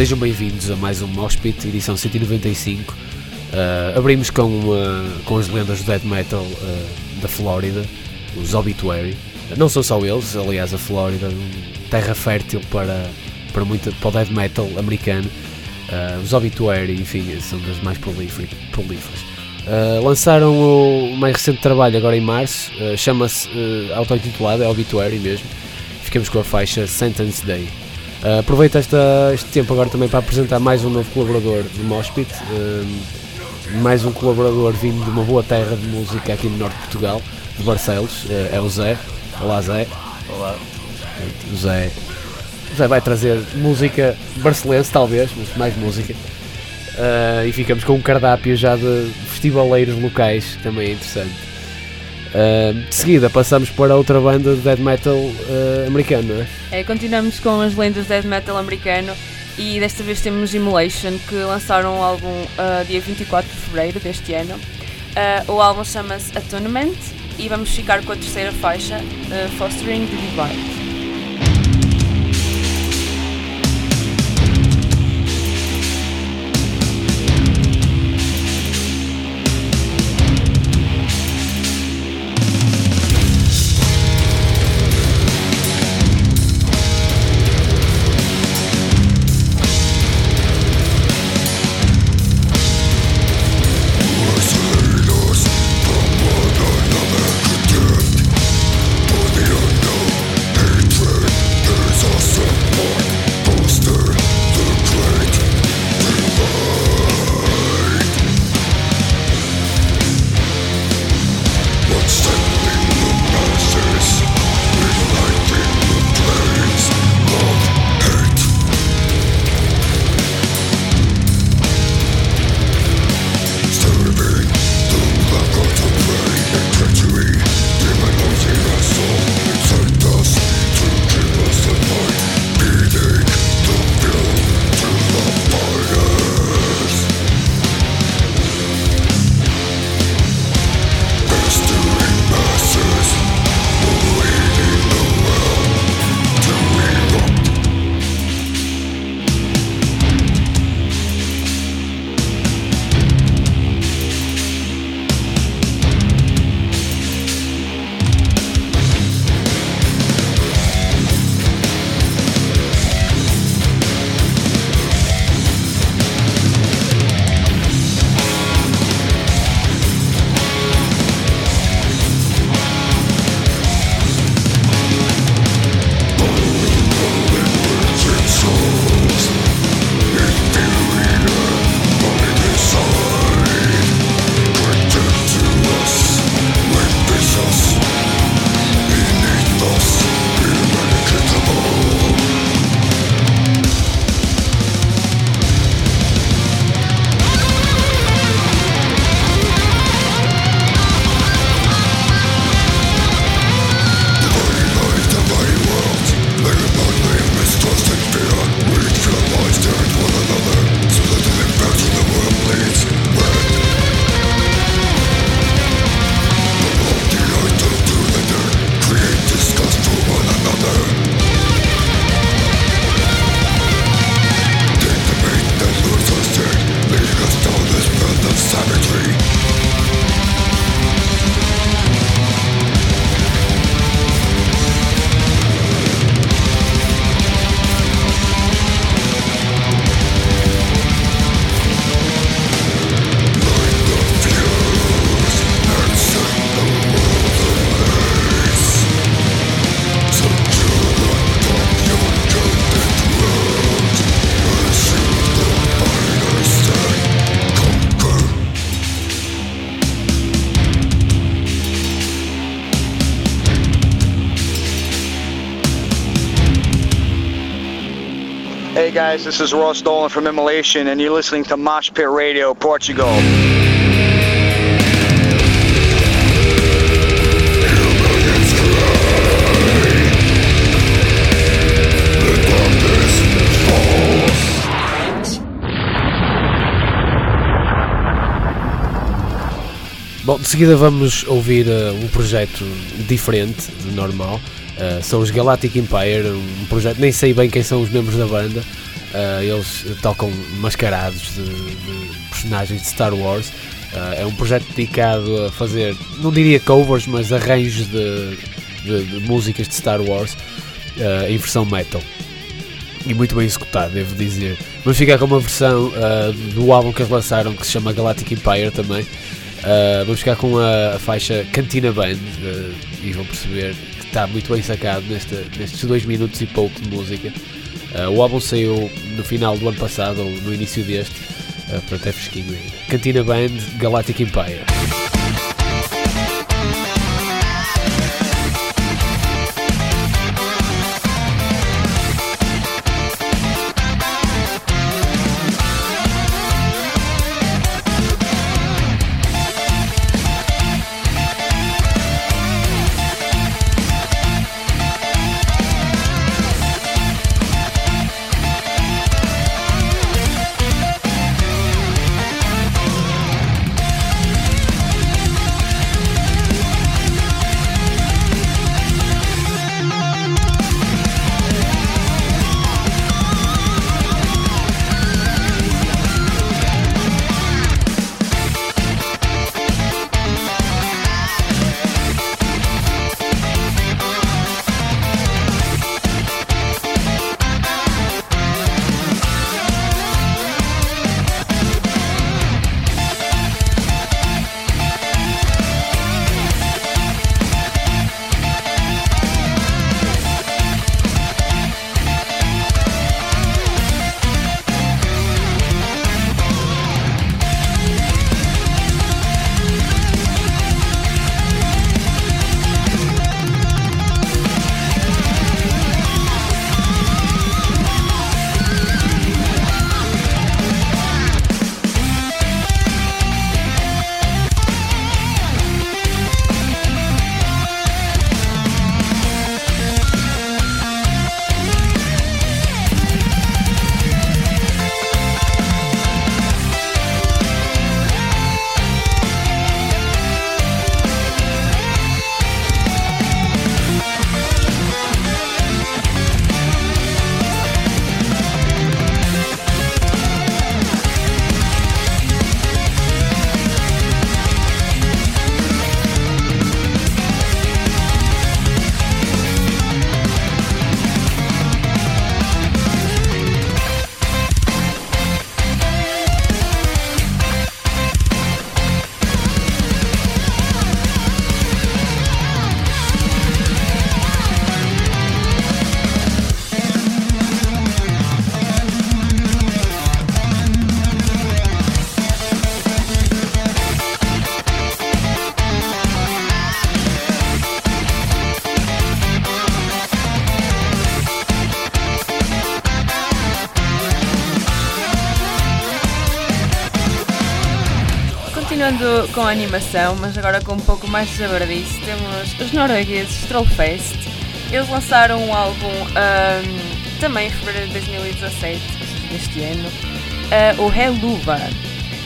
Sejam bem-vindos a mais um Moshpit, edição 195. Uh, abrimos com, uh, com as lendas do death metal uh, da Flórida, os Obituary. Não são só eles, aliás, a Flórida, terra fértil para, para, muito, para o death metal americano. os Obituary, enfim, são das mais prolíferas. lançaram o mais recente trabalho agora em março, chama-se uh, auto-intitulado, é Obituary mesmo. Ficamos com a faixa Sentence Day. Uh, aproveito esta, este tempo agora também para apresentar mais um novo colaborador do Mospit, uh, mais um colaborador vindo de uma boa terra de música aqui no norte de Portugal, de Barcelos, uh, é o Zé. Olá Zé. Olá. O Zé, o Zé vai trazer música barcelense talvez, mas mais música. e ficamos com um cardápio já de festivaleiros locais, também é interessante. Uh, de seguida passamos para outra banda de death metal uh, americano, não é? é? Continuamos com as lendas de death metal americano e desta vez temos Immolation que lançaram o álbum uh, dia 24 de fevereiro deste ano. O álbum chama-se Atonement e vamos ficar com a terceira faixa, Fostering the Divide. Guys, this is Ross Dolan from Immolation, and you're listening to Mosh Pit Radio, Portugal. Bom, de seguida vamos ouvir uh, um projeto diferente do normal. Uh, são os Galactic Empire, um projeto, nem sei bem quem são os membros da banda. Uh, eles tocam mascarados de, de, personagens de Star Wars. é um projeto dedicado a fazer, não diria covers, mas arranjos de, de, de músicas de Star Wars em versão metal. E muito bem executado, devo dizer. Vamos ficar com uma versão do álbum que eles lançaram que se chama Galactic Empire também. Uh, vamos ficar com a, a faixa Cantina Band uh, e vão perceber que está muito bem sacado neste, nestes dois minutos e pouco de música. Uh, o álbum saiu no final do ano passado ou no início deste, uh, para até fresquinho ainda. Cantina Band Galactic Empire. Continuando com a animação, mas agora com um pouco mais de jabardice, temos os noruegueses Trollfest. Eles lançaram um álbum um, também em fevereiro de 2017, deste ano, uh, o Heluva.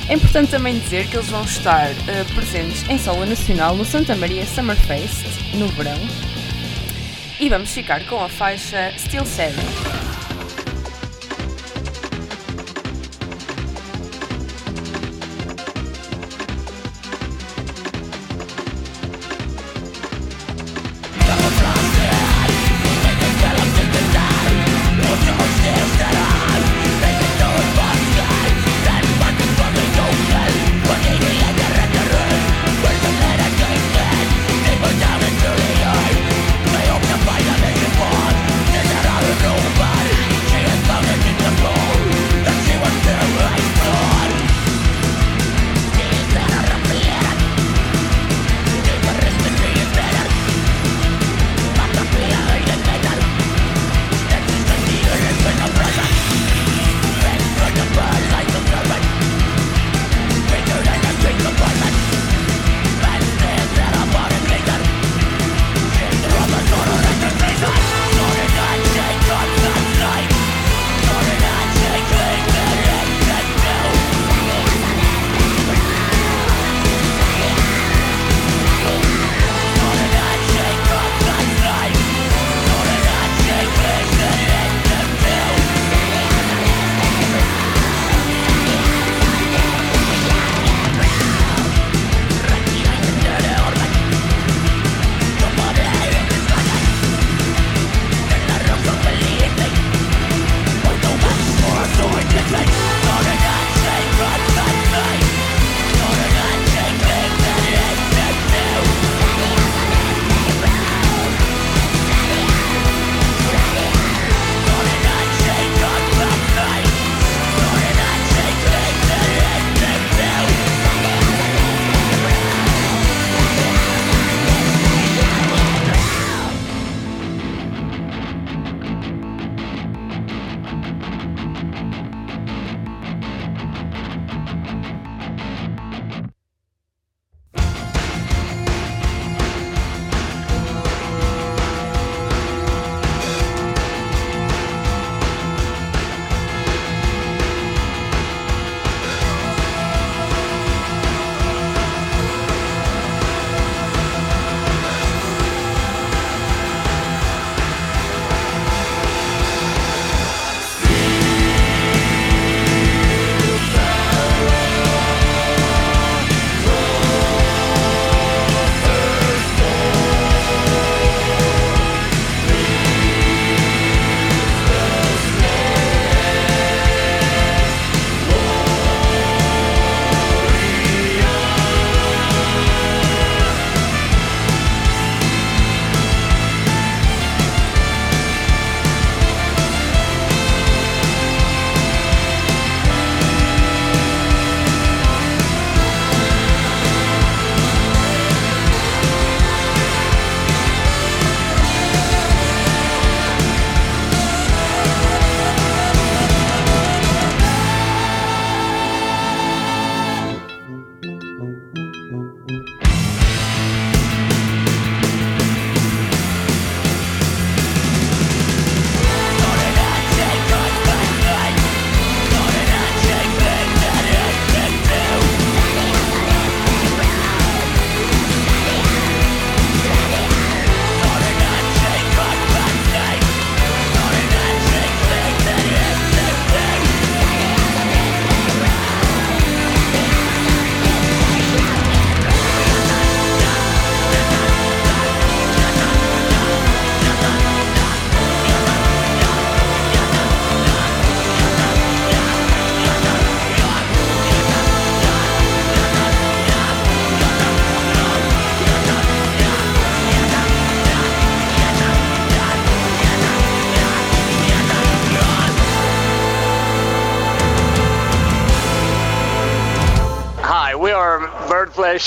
É importante também dizer que eles vão estar uh, presentes em solo nacional no Santa Maria Summerfest, no verão. E vamos ficar com a faixa Still Seven.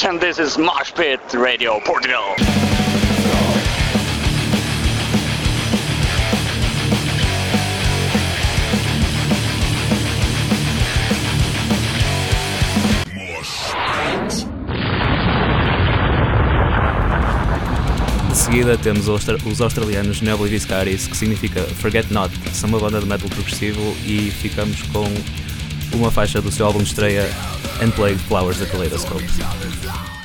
And this is Mosh Pit Radio Portugal. De seguida temos os australianos Nebula Viscaris, que significa Forget Not, são uma banda de metal progressivo e ficamos com uma faixa do seu álbum de estreia and play Flowers the Kaleidoscope.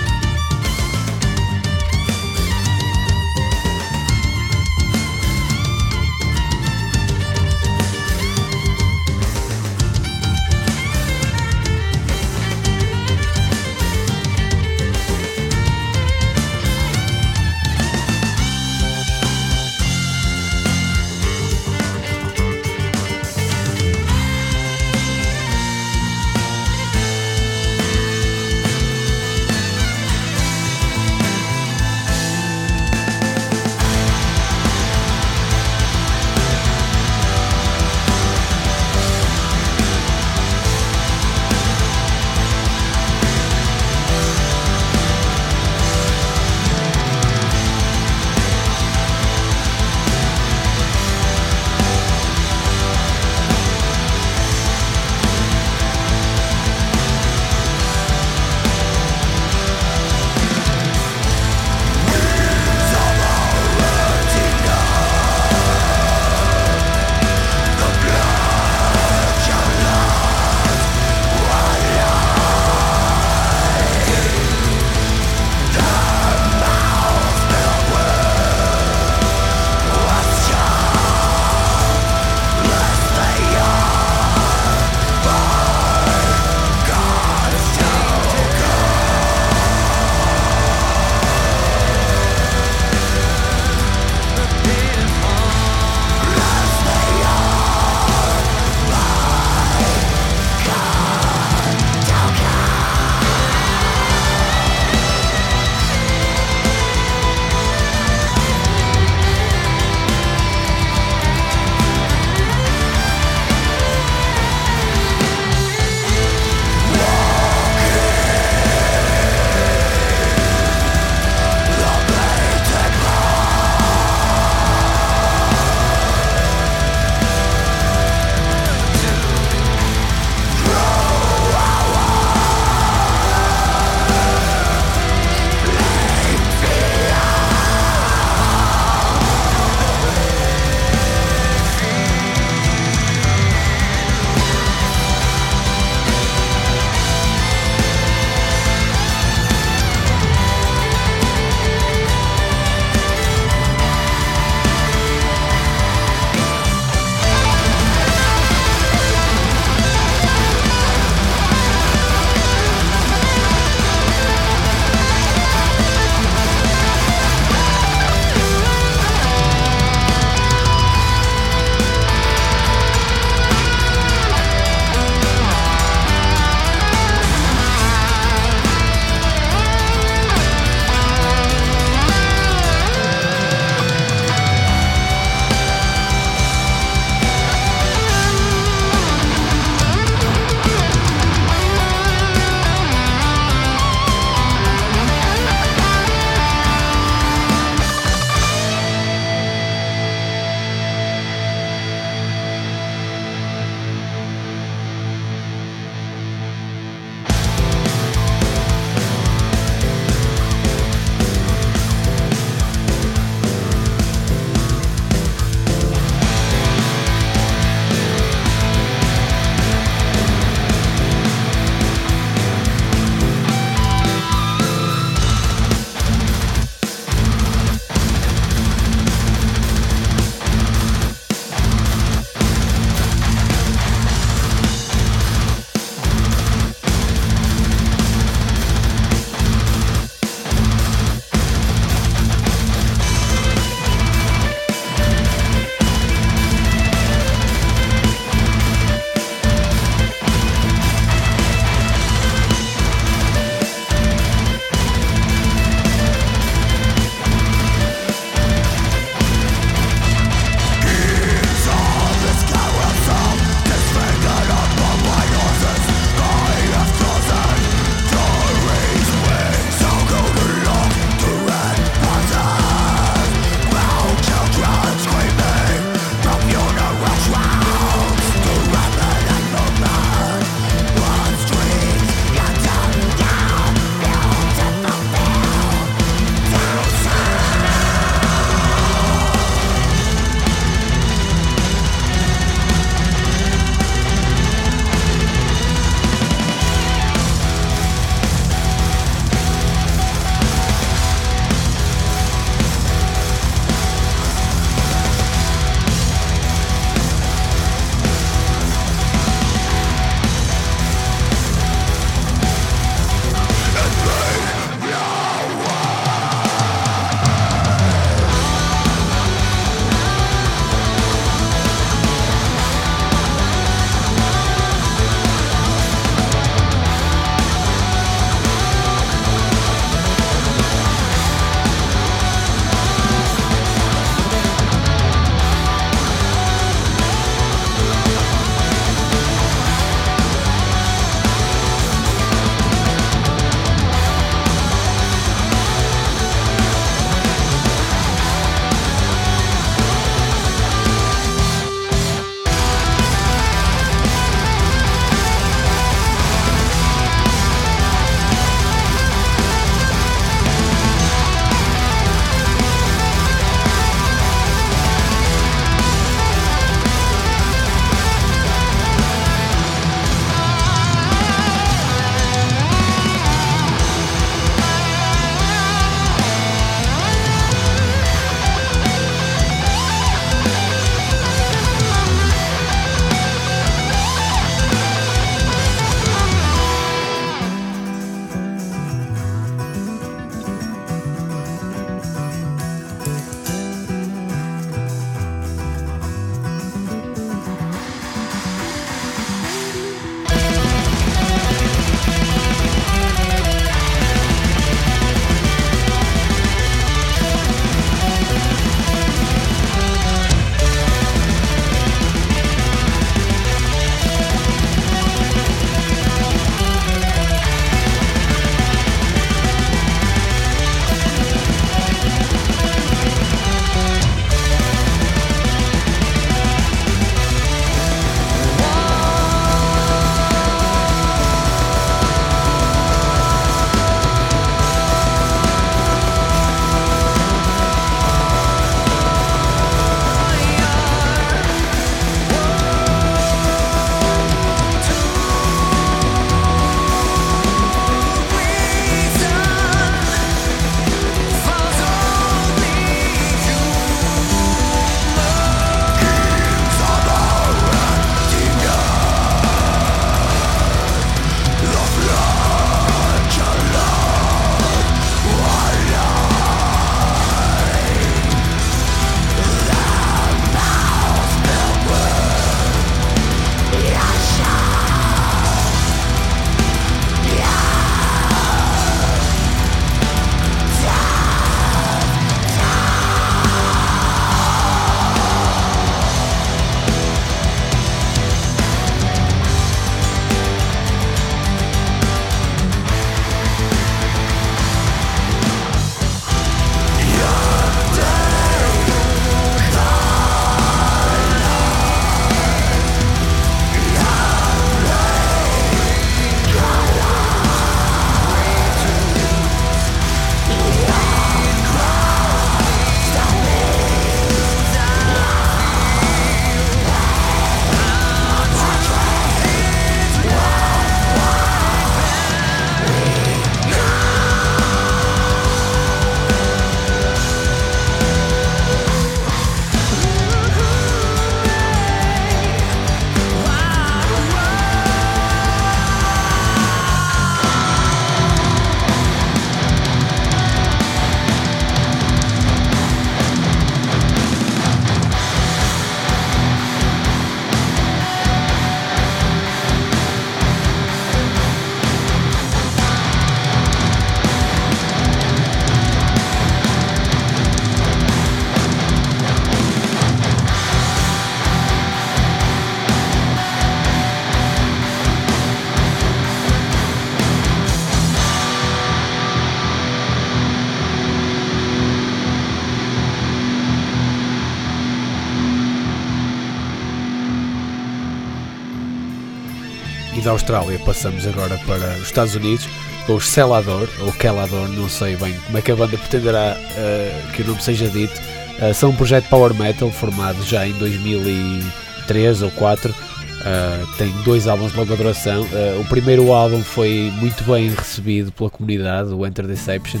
Austrália passamos agora para os Estados Unidos com os Celador, ou Kelador, não sei bem como é que a banda pretenderá uh, que o nome seja dito. Uh, são um projeto power metal formado já em 2003 ou 2004. Uh, tem dois álbuns de longa duração. o primeiro álbum foi muito bem recebido pela comunidade, o Enter Deception,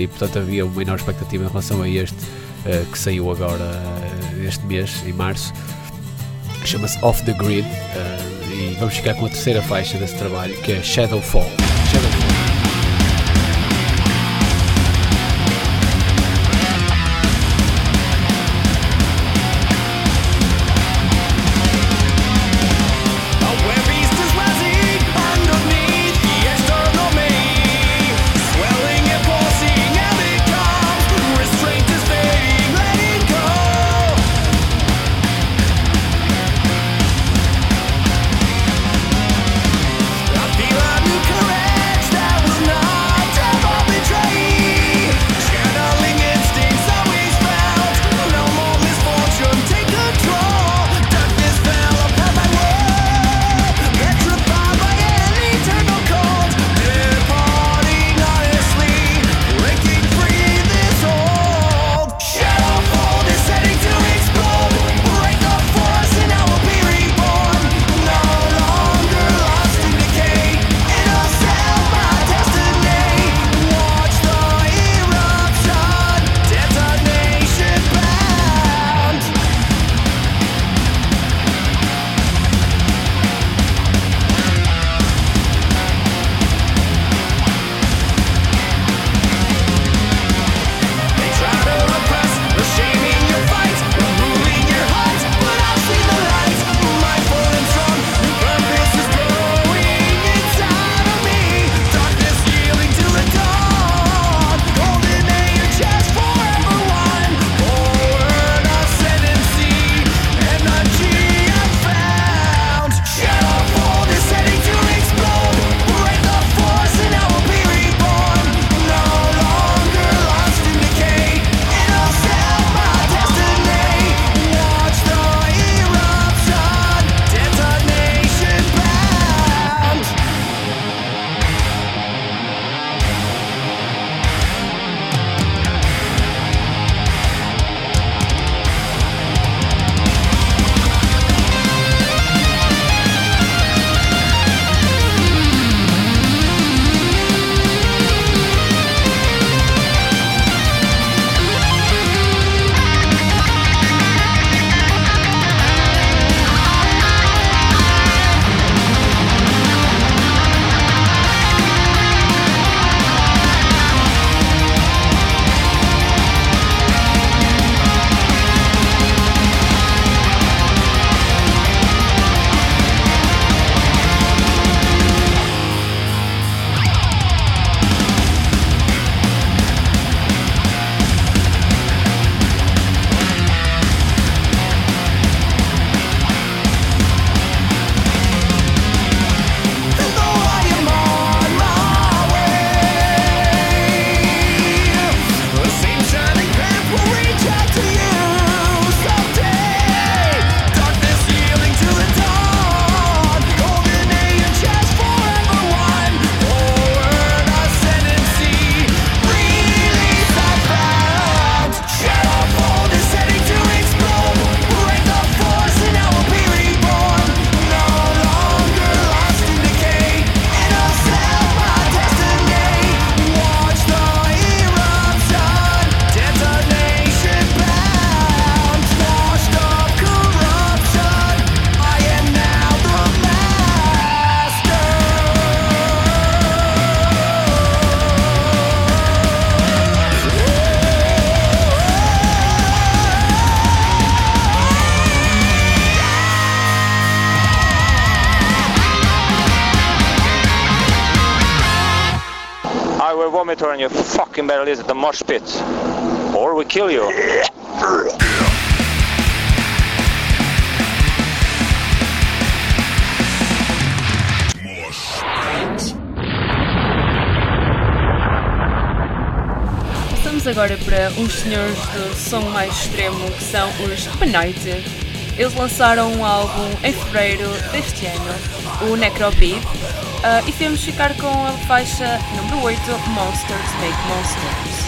e portanto havia uma enorme expectativa em relação a este que saiu agora este mês, em março. Chama-se Off the Grid e vamos ficar com a terceira faixa desse trabalho que é Shadowfall. Shadowfall. Vomit on you fucking better listen the mosh pit. Or we kill you. Passamos agora para uns senhores de som mais extremo que são os Benighted. Eles lançaram um álbum em fevereiro deste ano o Necropede. Uh, e temos ficar com a faixa número 8, Monsters Make Monsters.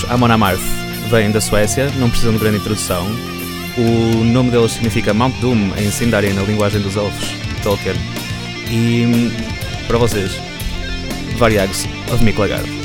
Temos Amon Amarth, vem da Suécia, não precisam de grande introdução. O nome deles significa Mount Doom em Sindari, na linguagem dos elfos, Tolkien. E para vocês, Variags of Miklagard.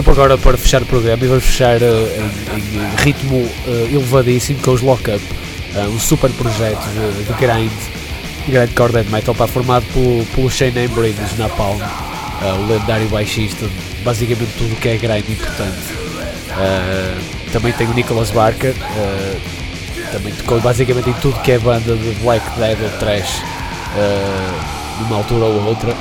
Tempo agora para fechar o programa e vamos fechar uh, em, em, ritmo uh, elevadíssimo com os Lockup, uh, um super projeto de, de grind, grind core death metal, pá, formado pelo, pelo Shane Embry dos Napalm, uh, o lendário baixista, basicamente tudo que é grind importante. também tem o Nicholas Barker, também tocou basicamente em tudo que é banda de black death ou trash, numa altura ou outra.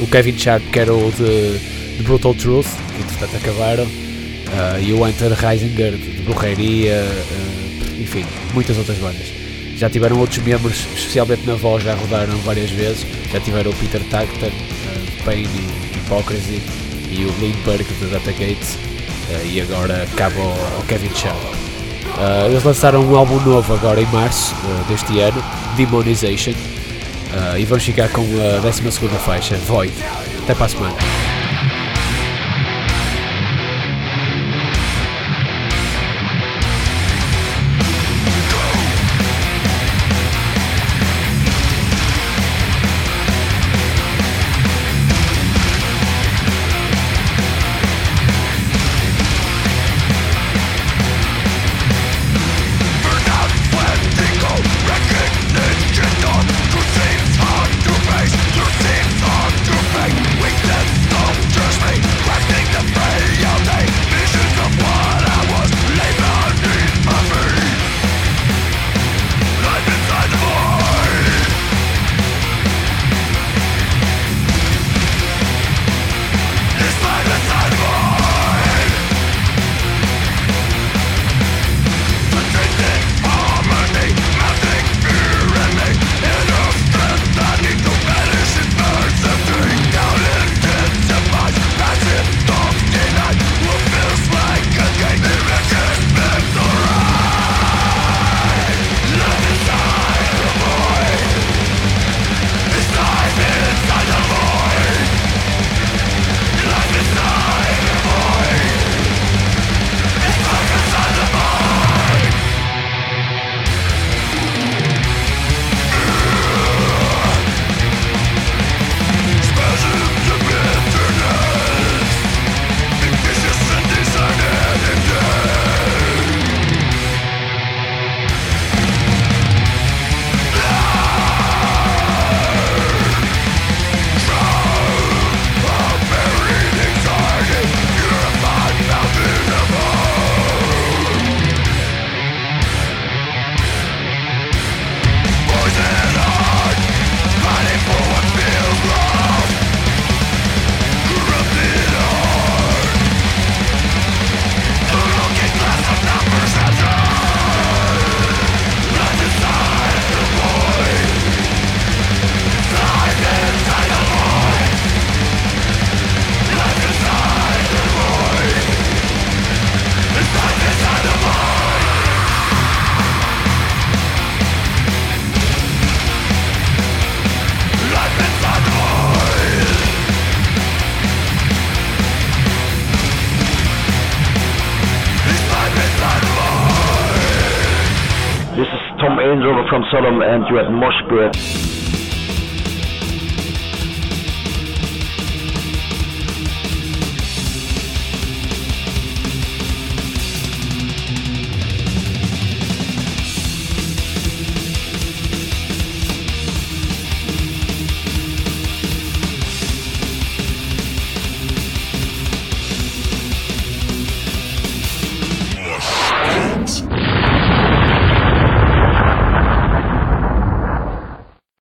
O Kevin Sharp, que era o de de Brutal Truth, que entretanto acabaram, uh, e o Enter Reisinger de Brujeria, uh, enfim, muitas outras bandas. Já tiveram outros membros, especialmente na voz, já rodaram várias vezes. Já tiveram o Peter Tactor, uh, Pain e Hypocrisy, e o Lindbergh de Data Gates, e agora acaba o, Kevin Shaw. eles lançaram um álbum novo agora em março deste ano, Demonization, e vamos ficar com a 12 faixa, Void. Até para a semana. From Sodom and you had Moshpit.